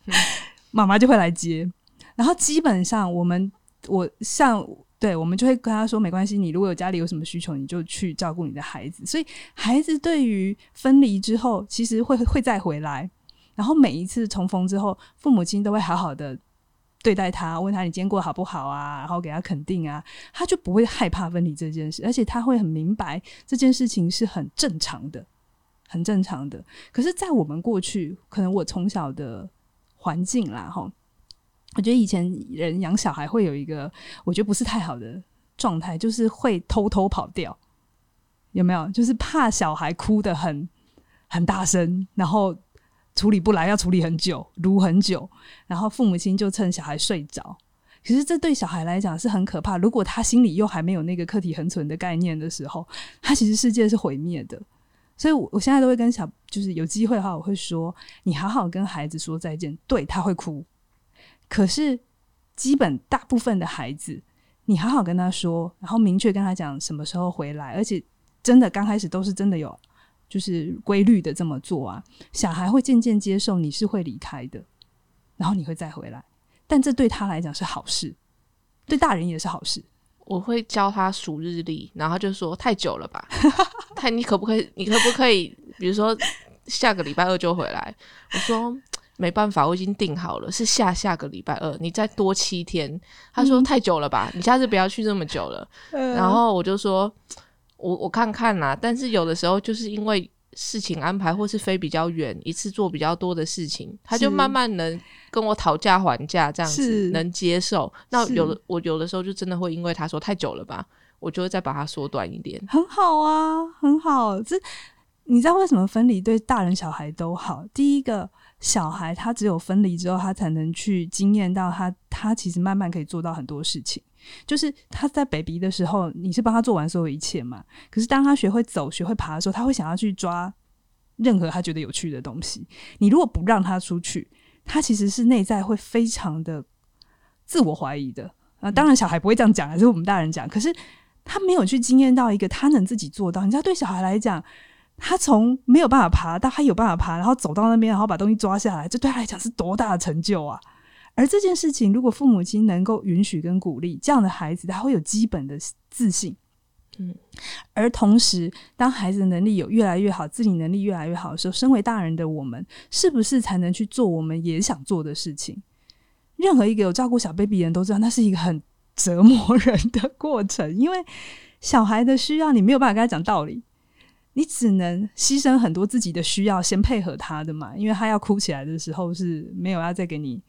妈妈就会来接。然后基本上我们我像对，我们就会跟他说没关系，你如果有家里有什么需求，你就去照顾你的孩子。所以孩子对于分离之后，其实会会再回来，然后每一次重逢之后，父母亲都会好好的对待他，问他你今天过得好不好啊，然后给他肯定啊，他就不会害怕分离这件事，而且他会很明白这件事情是很正常的，很正常的。可是，在我们过去，可能我从小的环境啦，哈，我觉得以前人养小孩会有一个，我觉得不是太好的状态，就是会偷偷跑掉，有没有？就是怕小孩哭得很很大声，然后处理不来，要处理很久，撸很久，然后父母亲就趁小孩睡着。其实这对小孩来讲是很可怕。如果他心里又还没有那个客体恒存的概念的时候，他其实世界是毁灭的。所以我，我现在都会跟小，就是有机会的话，我会说，你好好跟孩子说再见。对他会哭，可是基本大部分的孩子，你好好跟他说，然后明确跟他讲什么时候回来，而且真的刚开始都是真的有，就是规律的这么做啊，小孩会渐渐接受你是会离开的，然后你会再回来，但这对他来讲是好事，对大人也是好事。我会教他数日历，然后他就说太久了吧，太你可不可以？你可不可以？比如说下个礼拜二就回来？我说没办法，我已经定好了，是下下个礼拜二，你再多七天。他说、嗯太久了吧，你下次不要去这么久了。然后我就说，我我看看啦、但是有的时候就是因为事情安排或是飞比较远，一次做比较多的事情，他就慢慢能跟我讨价还价，这样子能接受。那有的我有的时候就真的会因为他说太久了吧，我就会再把它缩短一点。很好啊，很好。这你知道为什么分离对大人小孩都好？第一个，小孩他只有分离之后，他才能去经验到他他其实慢慢可以做到很多事情。就是他在 baby 的时候，你是帮他做完所有一切嘛？可是当他学会走、学会爬的时候，他会想要去抓任何他觉得有趣的东西。你如果不让他出去，他其实是内在会非常的自我怀疑的。啊，当然小孩不会这样讲，还是我们大人讲。可是他没有去经验到一个他能自己做到。你知道，对小孩来讲，他从没有办法爬到他有办法爬，然后走到那边，然后把东西抓下来，这对他来讲是多大的成就啊！而这件事情，如果父母亲能够允许跟鼓励这样的孩子，他会有基本的自信。嗯，而同时，当孩子的能力有越来越好，自理能力越来越好的时候，身为大人的我们，是不是才能去做我们也想做的事情？任何一个有照顾小 baby 的人都知道，那是一个很折磨人的过程，因为小孩的需要你没有办法跟他讲道理，你只能牺牲很多自己的需要，先配合他的嘛，因为他要哭起来的时候是没有要再给你、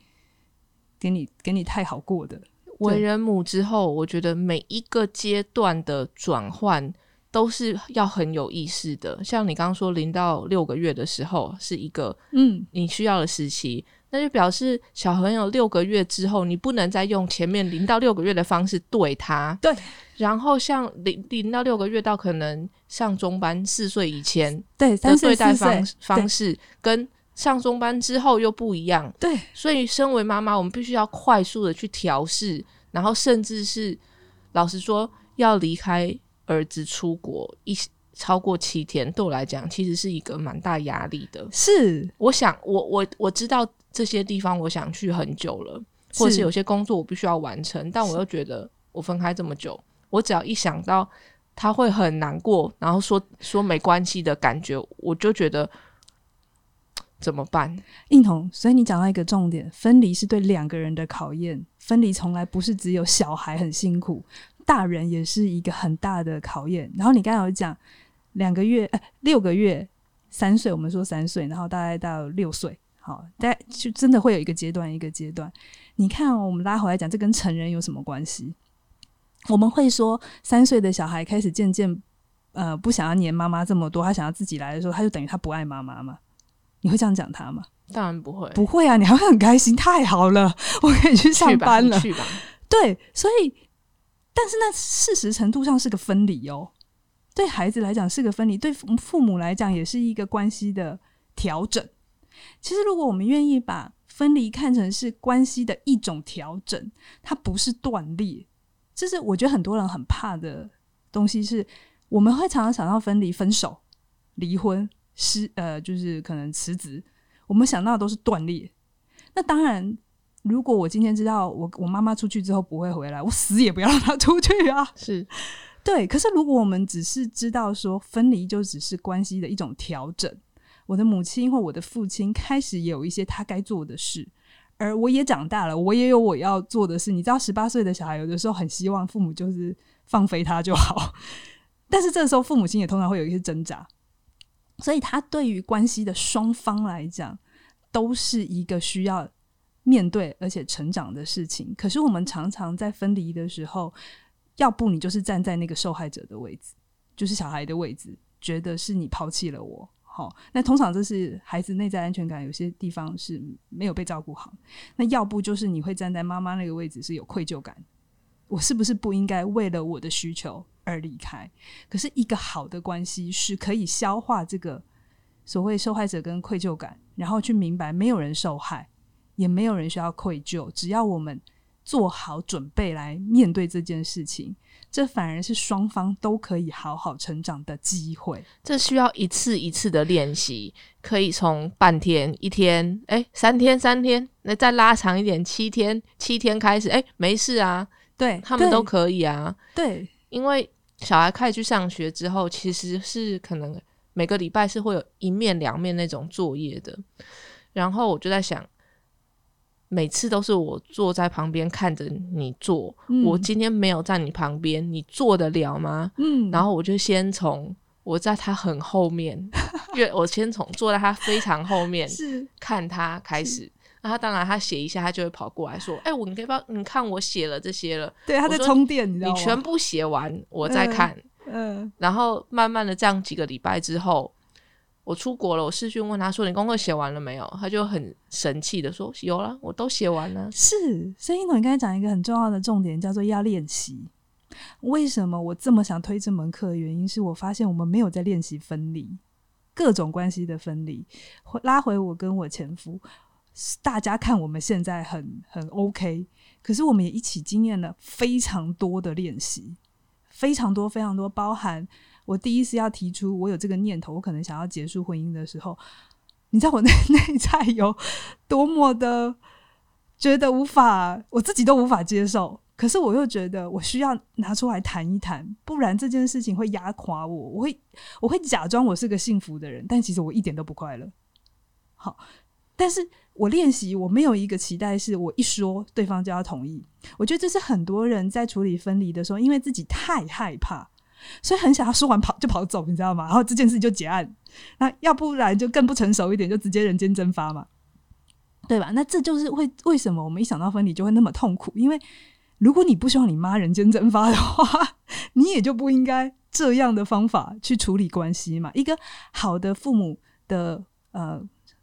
给你、给你太好过的。为人母之后，我觉得每一个阶段的转换都是要很有意识的。像你刚刚说零到六个月的时候是一个嗯，你需要的时期，那就表示小朋友六个月之后，你不能再用前面零到六个月的方式对他。对。然后像零零到六个月到可能上中班四岁以前对，的三岁对待方方式，跟上中班之后又不一样。对所以，身为妈妈，我们必须要快速的去调试，然后甚至是老实说，要离开儿子出国一超过七天，对我来讲，其实是一个蛮大压力的。是我想，我我我知道这些地方，我想去很久了，或者是有些工作我必须要完成，但我又觉得我分开这么久，我只要一想到他会很难过，然后说说没关系的感觉，我就觉得怎么办？应同，所以你讲到一个重点，分离是对两个人的考验。分离从来不是只有小孩很辛苦，大人也是一个很大的考验。然后你刚才有讲两个月、呃、六个月、三岁，我们说三岁，然后大概到六岁，好，大概就真的会有一个阶段一个阶段。你看、我们拉回来讲，这跟成人有什么关系？我们会说，三岁的小孩开始渐渐呃不想要黏妈妈这么多，他想要自己来的时候，他就等于他不爱妈妈嘛？你会这样讲他吗？当然不会，不会啊，你还会很开心，太好了，我可以去上，班了。你去吧。对，所以，但是那事实程度上是个分离哦。对孩子来讲是个分离，对父父母来讲也是一个关系的调整。其实，如果我们愿意把分离看成是关系的一种调整，它不是断裂。这是我觉得很多人很怕的东西是，我们会常常想到分离、分手、离婚、失呃，就是可能辞职，我们想到的都是断裂。那当然，如果我今天知道我我妈妈出去之后不会回来，我死也不要让她出去啊。是对，可是如果我们只是知道说分离就只是关系的一种调整，我的母亲或我的父亲开始也有一些他该做的事，而我也长大了，我也有我要做的事。你知道，十八岁的小孩有的时候很希望父母就是放飞他就好，但是这时候父母亲也通常会有一些挣扎，所以他对于关系的双方来讲，都是一个需要面对而且成长的事情。可是我们常常在分离的时候，要不你就是站在那个受害者的位置，就是小孩的位置，觉得是你抛弃了我。好，那通常这是孩子内在安全感有些地方是没有被照顾好。那要不就是你会站在妈妈那个位置是有愧疚感，我是不是不应该为了我的需求而离开？可是一个好的关系是可以消化这个所谓受害者跟愧疚感，然后去明白没有人受害，也没有人需要愧疚，只要我们做好准备来面对这件事情，这反而是双方都可以好好成长的机会。这需要一次一次的练习，可以从半天、一天，哎，三天、三天，那再拉长一点，七天、七天开始，哎，没事啊，对他们都可以啊，对因为小孩开始去上学之后，其实是可能每个礼拜是会有一面两面那种作业的，然后我就在想。每次都是我坐在旁边看着你做，嗯我今天没有在你旁边，你做得了吗？嗯，然后我就先从我在他很后面，因为我先从坐在他非常后面看他开始。那他当然他写一下，他就会跑过来说：“哎、我你可以帮？你看我写了这些了，对他在充电，你知道吗？你全部写完，我再看。嗯然后慢慢的这样几个礼拜之后，我出国了，我视讯问他说：“你功课写完了没有？”他就很神气的说：“有了，我都写完了。是，所以英总你刚才讲一个很重要的重点，叫做要练习。为什么我这么想推这门课的原因，是我发现我们没有在练习分离，各种关系的分离。拉回我跟我前夫，大家看我们现在很很 OK，可是我们也一起经验了非常多的练习，非常多非常多，包含我第一次要提出我有这个念头，我可能想要结束婚姻的时候，你知道我内内在有多么的觉得无法，我自己都无法接受。可是我又觉得我需要拿出来谈一谈，不然这件事情会压垮我。我会我会假装我是个幸福的人，但其实我一点都不快乐。好，但是我练习，我没有一个期待，是我一说对方就要同意。我觉得这是很多人在处理分离的时候，因为自己太害怕，所以很想要说完跑就跑走，你知道吗？然后这件事就结案。那要不然就更不成熟一点，就直接人间蒸发嘛，对吧？那这就是会为什么我们一想到分离就会那么痛苦，因为如果你不希望你妈人间蒸发的话，你也就不应该这样的方法去处理关系嘛。一个好的父母的呃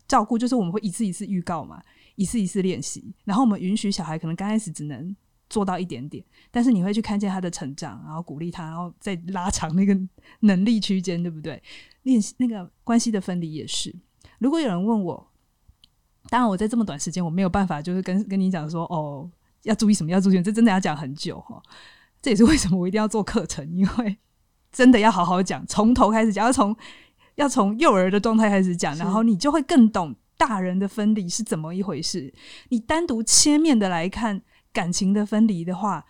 照顾，就是我们会一次一次预告嘛，一次一次练习，然后我们允许小孩可能刚开始只能做到一点点，但是你会去看见他的成长，然后鼓励他，然后再拉长那个能力区间，对不对？练习那个关系的分离也是。如果有人问我，当然我在这么短时间我没有办法，就是跟跟你讲说哦。要注意什么？要注意，这真的要讲很久哈。这也是为什么我一定要做课程，因为真的要好好讲，从头开始讲，要从要从幼儿的状态开始讲，然后你就会更懂大人的分离是怎么一回事。你单独切面的来看感情的分离的话，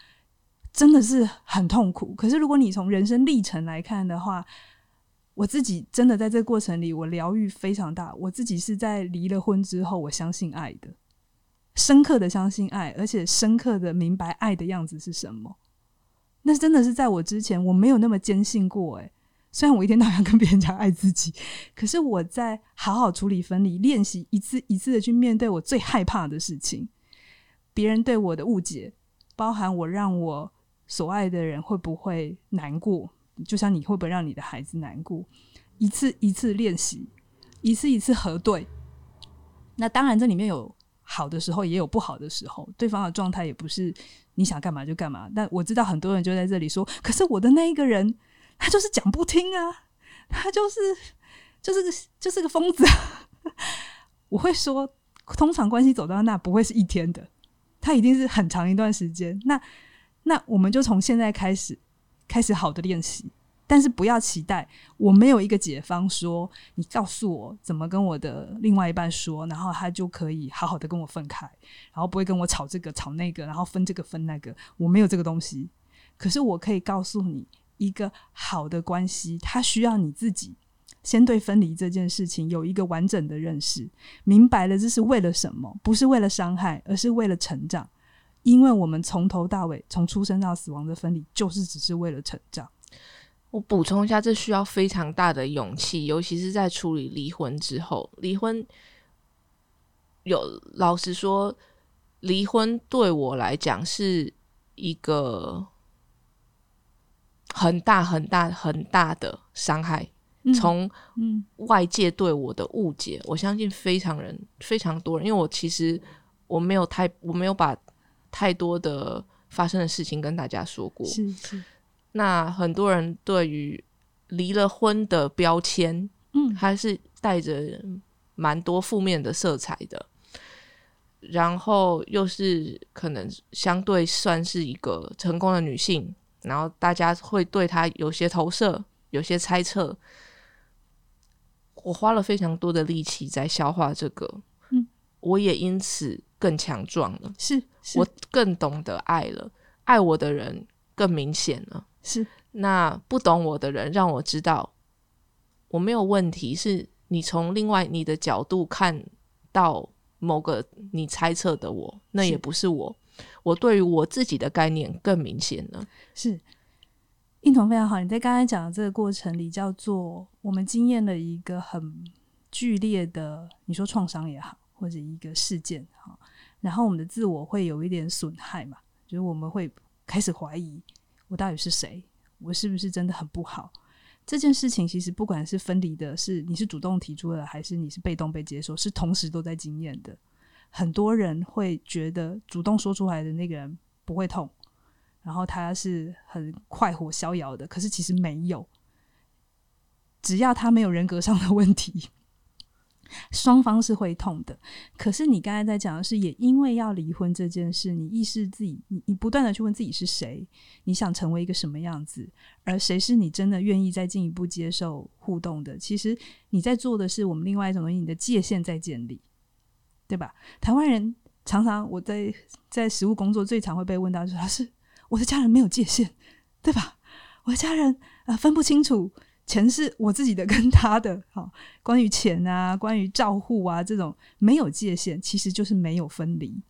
真的是很痛苦。可是如果你从人生历程来看的话，我自己真的在这个过程里，我疗愈非常大。我自己是在离了婚之后，我相信爱的。深刻的相信爱，而且深刻的明白爱的样子是什么。那真的是在我之前，我没有那么坚信过。诶，虽然我一天到晚跟别人讲爱自己，可是我在好好处理分离，练习一次一次的去面对我最害怕的事情，别人对我的误解，包含我让我所爱的人会不会难过，就像你会不会让你的孩子难过，一次一次练习，一次一次核对。那当然，这里面有。好的时候也有不好的时候，对方的状态也不是你想干嘛就干嘛。但我知道很多人就在这里说：“可是我的那一个人，他就是讲不听啊，他就是就是个就是个疯子。”我会说，通常关系走到那不会是一天的，他一定是很长一段时间。那那我们就从现在开始开始好的练习。但是不要期待，我没有一个解方说，你告诉我怎么跟我的另外一半说，然后他就可以好好的跟我分开，然后不会跟我吵这个吵那个，然后分这个分那个，我没有这个东西。可是我可以告诉你，一个好的关系，它需要你自己先对分离这件事情有一个完整的认识，明白了这是为了什么，不是为了伤害，而是为了成长。因为我们从头到尾，从出生到死亡的分离，就是只是为了成长。我补充一下，这需要非常大的勇气，尤其是在处理离婚之后。离婚有老实说，离婚对我来讲是一个很大、很大、很大的伤害。从外界对我的误解，我相信非常人、非常多人，因为我其实我没有太，我没有把太多的发生的事情跟大家说过。是是。那很多人对于离了婚的标签，嗯，还是带着蛮多负面的色彩的。然后又是可能相对算是一个成功的女性，然后大家会对他有些投射，有些猜测。我花了非常多的力气在消化这个，嗯，我也因此更强壮了，是我更懂得爱了，爱我的人更明显了。是，那不懂我的人让我知道我没有问题，是你从另外你的角度看到某个你猜测的我，那也不是我。我对于我自己的概念更明显了。是，印彤非常好。你在刚才讲的这个过程里，叫做我们经验了一个很剧烈的，你说创伤也好，或者一个事件哈，然后我们的自我会有一点损害嘛，就是我们会开始怀疑。我到底是谁？我是不是真的很不好？这件事情其实不管是分离的，是你是主动提出的，还是你是被动被接受，是同时都在经验的。很多人会觉得主动说出来的那个人不会痛，然后他是很快活逍遥的，可是其实没有。只要他没有人格上的问题。双方是会痛的，可是你刚才在讲的是，也因为要离婚这件事，你意识自己，你你不断的去问自己是谁，你想成为一个什么样子，而谁是你真的愿意再进一步接受互动的？其实你在做的是我们另外一种东西，你的界限在建立，对吧？台湾人常常我在在实务工作最常会被问到，说是我的家人没有界限，对吧？我的家人啊分不清楚。钱是我自己的，跟他的，哈，关于钱啊，关于照护啊，这种没有界限，其实就是没有分离，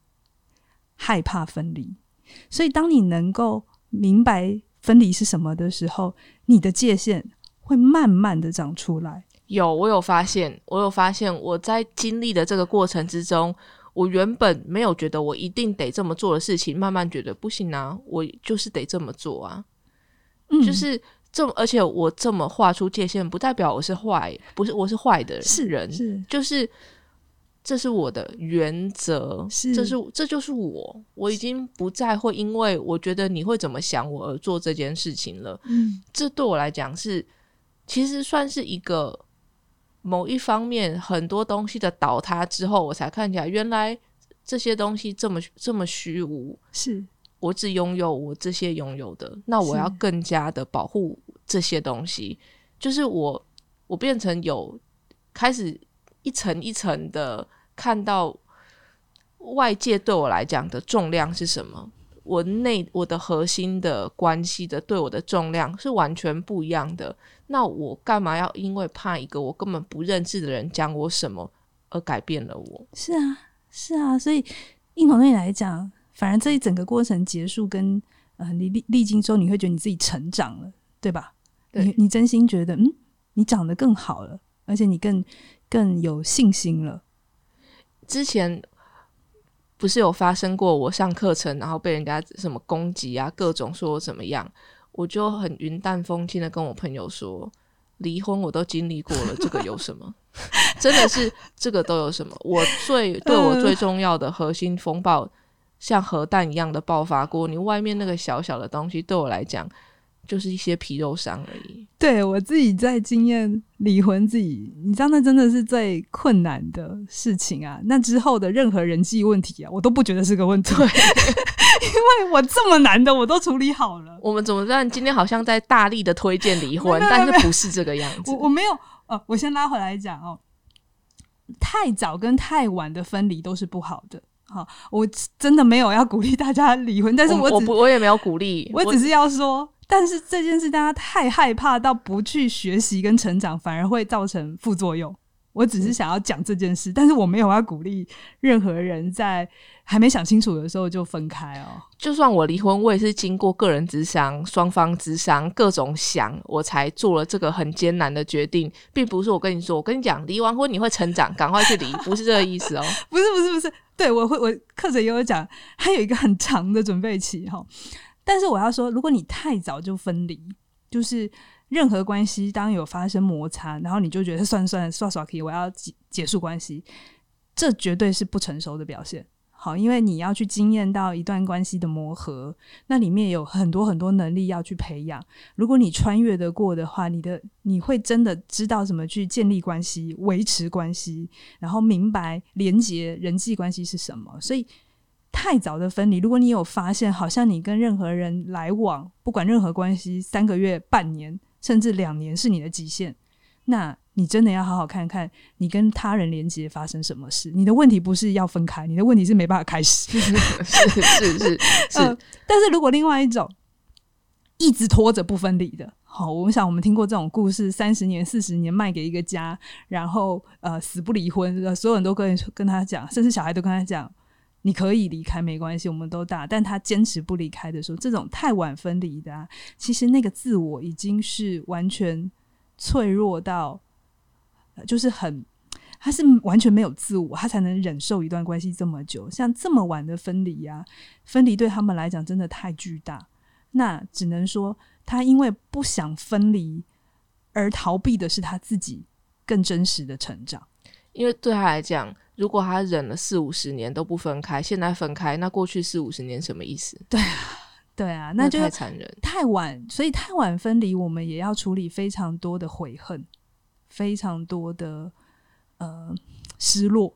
害怕分离。所以，当你能够明白分离是什么的时候，你的界限会慢慢的长出来。有，我有发现，我有发现，我在经历的这个过程之中，我原本没有觉得我一定得这么做的事情，慢慢觉得不行啊，我就是得这么做啊。就是这么而且我这么画出界限，不代表我是坏，不是我是坏的人，是就是这是我的原则，是这是这就是我，我已经不再会因为我觉得你会怎么想我而做这件事情了。嗯，这对我来讲是其实算是一个某一方面很多东西的倒塌之后，我才看起来原来这些东西这么这么虚无。是我只拥有我这些拥有的，那我要更加的保护这些东西。就是我，我变成有开始一层一层的看到外界对我来讲的重量是什么，我内我的核心的关系的对我的重量是完全不一样的。那我干嘛要因为怕一个我根本不认识的人讲我什么而改变了我？是啊，是啊，所以应同对你来讲，反而这一整个过程结束跟呃你历历经之后，你会觉得你自己成长了，对吧？对你你真心觉得，嗯，你长得更好了，而且你更更有信心了。之前不是有发生过我上课程，然后被人家什么攻击啊，各种说我怎么样，我就很云淡风轻的跟我朋友说，离婚我都经历过了，这个有什么？真的是这个都有什么？我最对我最重要的核心风暴，像核弹一样的爆发过，你外面那个小小的东西，对我来讲就是一些皮肉伤而已。对我自己在经验离婚，自己你知道那真的是最困难的事情啊。那之后的任何人际问题啊，我都不觉得是个问题，因为我这么难的我都处理好了。我们怎么办？今天好像在大力的推荐离婚，但是不是这个样子我？我没有呃，我先拉回来讲哦，太早跟太晚的分离都是不好的。好，我真的没有要鼓励大家离婚，但是只我我不我也没有鼓励，我只是要说，但是这件事大家太害怕到不去学习跟成长，反而会造成副作用。我只是想要讲这件事，但是我没有要鼓励任何人在还没想清楚的时候就分开哦。就算我离婚，我也是经过个人之商、双方之商各种想，我才做了这个很艰难的决定，并不是我跟你说，我跟你讲，离完婚你会成长，赶快去离，不是这个意思哦。不是不是不是，对我会我课程也有讲，还有一个很长的准备期哈。但是我要说，如果你太早就分离，就是任何关系当有发生摩擦，然后你就觉得算了算了刷刷可以，我要结结束关系，这绝对是不成熟的表现。好，因为你要去经验到一段关系的磨合，那里面有很多很多能力要去培养。如果你穿越得过的话，你的你会真的知道怎么去建立关系、维持关系，然后明白连接人际关系是什么。所以太早的分离，如果你有发现，好像你跟任何人来往，不管任何关系，三个月、半年甚至两年是你的极限，那你真的要好好看看你跟他人连接发生什么事。你的问题不是要分开，你的问题是没办法开始。是是是是呃，但是如果另外一种一直拖着不分离的，好，我想我们听过这种故事，三十年、四十年卖给一个家，然后呃死不离婚，所有人都跟跟他讲，甚至小孩都跟他讲，你可以离开没关系，我们都大，但他坚持不离开的时候，这种太晚分离的、啊，其实那个自我已经是完全脆弱到，就是很。他是完全没有自我，他才能忍受一段关系这么久。像这么晚的分离呀、分离对他们来讲真的太巨大。那只能说，他因为不想分离而逃避的是他自己更真实的成长。因为对他来讲，如果他忍了四五十年都不分开，现在分开，那过去四五十年什么意思？对啊，对啊那就太残忍。太晚，所以太晚分离，我们也要处理非常多的悔恨，非常多的呃失落。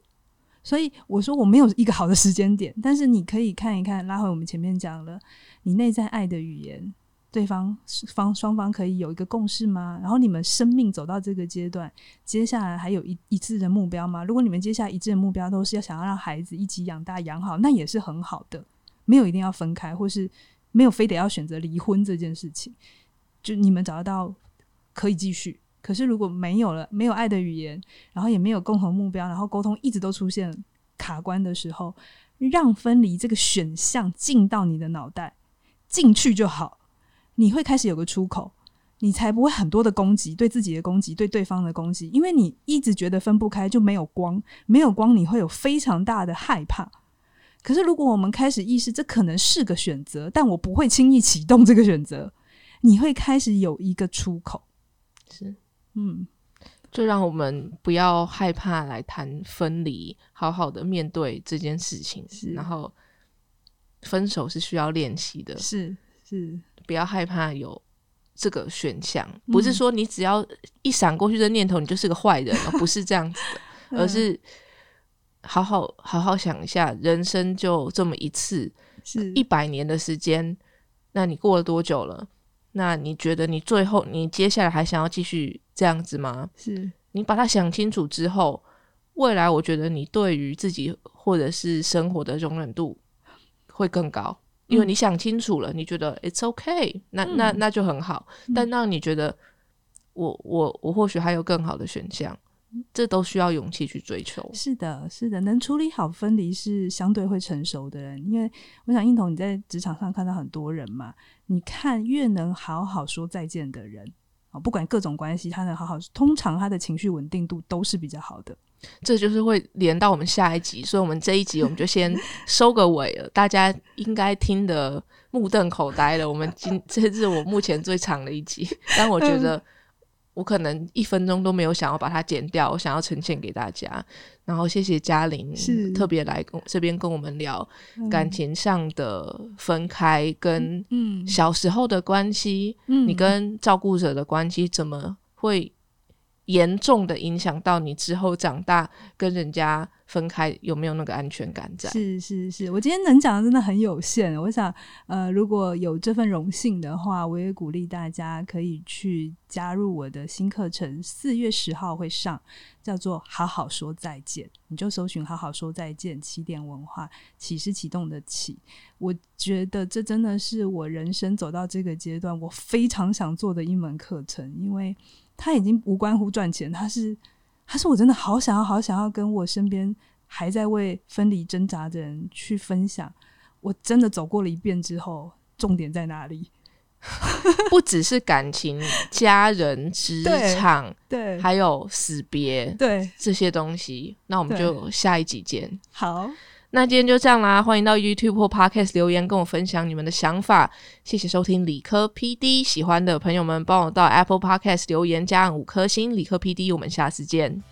所以我说我没有一个好的时间点，但是你可以看一看，拉回我们前面讲了，你内在爱的语言，对方方双方可以有一个共识吗？然后你们生命走到这个阶段，接下来还有一一致的目标吗？如果你们接下来一致的目标都是要想要让孩子一起养大养好，那也是很好的，没有一定要分开，或是没有非得要选择离婚这件事情，就你们找得到可以继续。可是如果没有了，没有爱的语言，然后也没有共同目标，然后沟通一直都出现卡关的时候，让分离这个选项进到你的脑袋进去就好，你会开始有个出口，你才不会很多的攻击，对自己的攻击，对对方的攻击，因为你一直觉得分不开就没有光，没有光你会有非常大的害怕。可是如果我们开始意识这可能是个选择，但我不会轻易启动这个选择。你会开始有一个出口。是，嗯，就让我们不要害怕来谈分离，好好的面对这件事情。是然后分手是需要练习的，是是，不要害怕有这个选项，不是说你只要一闪过去的念头，你就是个坏人，而不是这样子的，而是好好好好想一下，人生就这么一次，是一百年的时间，那你过了多久了？那你觉得你最后你接下来还想要继续这样子吗？是你把它想清楚之后，未来我觉得你对于自己或者是生活的容忍度会更高，因为你想清楚了，你觉得 it's okay，那那那就很好。但让你觉得我我我或许还有更好的选项，这都需要勇气去追求。是的，是的，能处理好分离是相对会成熟的人，因为我想应彤你在职场上看到很多人嘛，你看越能好好说再见的人啊，不管各种关系，他能好好，通常他的情绪稳定度都是比较好的。这就是会连到我们下一集，所以我们这一集我们就先收个尾了。大家应该听得目瞪口呆了。我们今这是我目前最长的一集，但我觉得我可能一分钟都没有想要把它剪掉，我想要呈现给大家。然后谢谢嘉玲，是特别来跟这边跟我们聊感情上的分开跟嗯小时候的关系，嗯你跟照顾者的关系怎么会严重的影响到你之后长大跟人家分开有没有那个安全感在？是是是，我今天能讲的真的很有限。我想，呃，如果有这份荣幸的话，我也鼓励大家可以去加入我的新课程，四月十号会上，叫做《好好说再见》，你就搜寻“好好说再见”，起点文化，启是启动的启。我觉得这真的是我人生走到这个阶段，我非常想做的一门课程，因为它已经无关乎赚钱，他是。他是我真的好想要、好想要跟我身边还在为分离挣扎的人去分享，我真的走过了一遍之后，重点在哪里？不只是感情、家人、职对场，对还有死别对，这些东西。那我们就下一集见。好，那今天就这样啦，欢迎到 YouTube 或 Podcast 留言跟我分享你们的想法。谢谢收听理科 PD，喜欢的朋友们帮我到 Apple Podcast 留言加上五颗星。理科 PD，我们下次见。